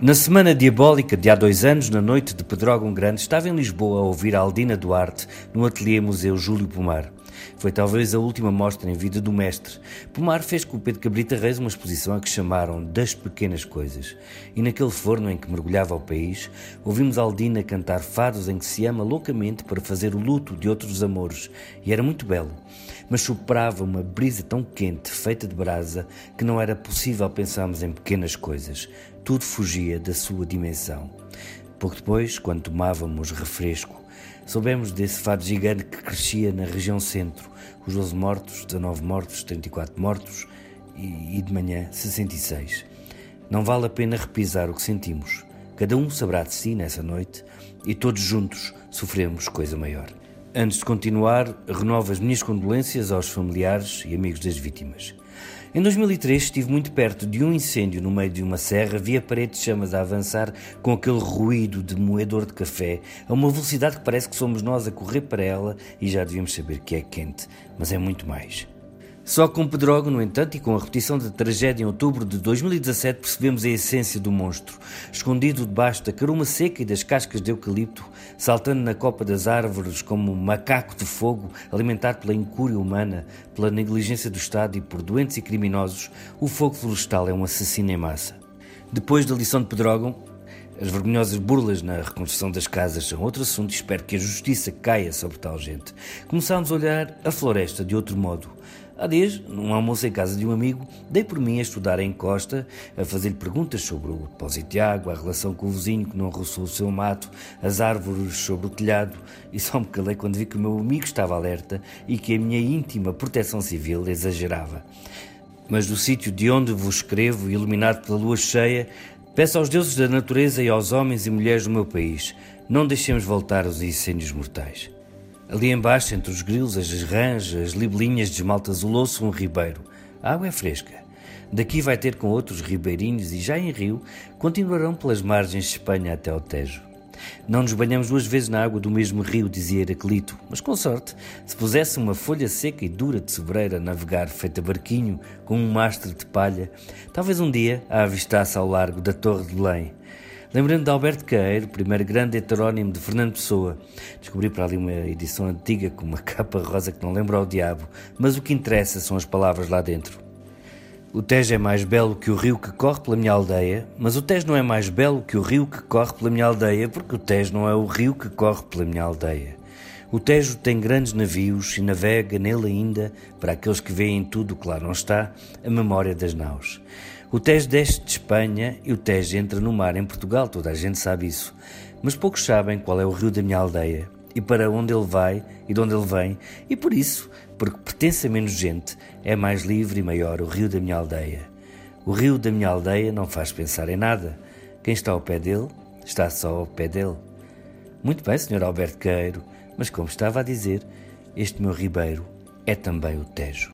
Na semana diabólica de há dois anos, na noite de Pedrógão Grande, estava em Lisboa a ouvir a Aldina Duarte no ateliê Museu Júlio Pomar. Foi talvez a última mostra em vida do mestre. Pomar fez com o Pedro Cabrita Reis uma exposição a que chamaram Das Pequenas Coisas. E naquele forno em que mergulhava o país, ouvimos Aldina cantar fados em que se ama loucamente para fazer o luto de outros amores. E era muito belo. Mas soprava uma brisa tão quente, feita de brasa, que não era possível pensarmos em pequenas coisas. Tudo fugia da sua dimensão. Pouco depois, quando tomávamos refresco, soubemos desse fado gigante que crescia na região centro. Os 12 mortos, 19 mortos, 34 mortos e, e de manhã 66. Não vale a pena repisar o que sentimos. Cada um saberá de si nessa noite e todos juntos sofremos coisa maior. Antes de continuar, renovo as minhas condolências aos familiares e amigos das vítimas. Em 2003 estive muito perto de um incêndio no meio de uma serra, vi a parede de chamas a avançar com aquele ruído de moedor de café, a uma velocidade que parece que somos nós a correr para ela e já devíamos saber que é quente, mas é muito mais. Só com Pedrogo, no entanto, e com a repetição da tragédia em outubro de 2017, percebemos a essência do monstro. Escondido debaixo da caruma seca e das cascas de eucalipto, saltando na copa das árvores como um macaco de fogo, alimentado pela incúria humana, pela negligência do Estado e por doentes e criminosos, o fogo florestal é um assassino em massa. Depois da lição de Pedrógão, as vergonhosas burlas na reconstrução das casas são outro assunto e espero que a justiça caia sobre tal gente. Começámos a olhar a floresta de outro modo. Há dias, num almoço em casa de um amigo, dei por mim a estudar em Costa, a fazer-lhe perguntas sobre o depósito de água, a relação com o vizinho que não roçou o seu mato, as árvores sobre o telhado, e só me calei quando vi que o meu amigo estava alerta e que a minha íntima proteção civil exagerava. Mas do sítio de onde vos escrevo, iluminado pela lua cheia, peço aos deuses da natureza e aos homens e mulheres do meu país, não deixemos voltar os incêndios mortais. Ali embaixo, entre os grilos, as rãs, as libelinhas de esmalte azuloso, um ribeiro. A água é fresca. Daqui vai ter com outros ribeirinhos e já em rio continuarão pelas margens de Espanha até ao Tejo. Não nos banhamos duas vezes na água do mesmo rio, dizia Heraclito, mas com sorte, se pusesse uma folha seca e dura de sobreira a navegar feita barquinho com um mastro de palha, talvez um dia a avistasse ao largo da Torre de Belém. Lembrando de Alberto Caeiro, primeiro grande heterónimo de Fernando Pessoa. Descobri para ali uma edição antiga com uma capa rosa que não lembra ao diabo, mas o que interessa são as palavras lá dentro. O Tejo é mais belo que o rio que corre pela minha aldeia, mas o Tejo não é mais belo que o rio que corre pela minha aldeia, porque o Tejo não é o rio que corre pela minha aldeia. O Tejo tem grandes navios e navega nele ainda, para aqueles que veem tudo o que lá não está, a memória das naus. O Tejo desce de Espanha e o Tejo entra no mar em Portugal, toda a gente sabe isso. Mas poucos sabem qual é o rio da minha aldeia e para onde ele vai e de onde ele vem, e por isso, porque pertence a menos gente, é mais livre e maior o rio da minha aldeia. O rio da minha aldeia não faz pensar em nada. Quem está ao pé dele, está só ao pé dele. Muito bem, Sr. Alberto Queiro, mas como estava a dizer, este meu ribeiro é também o Tejo.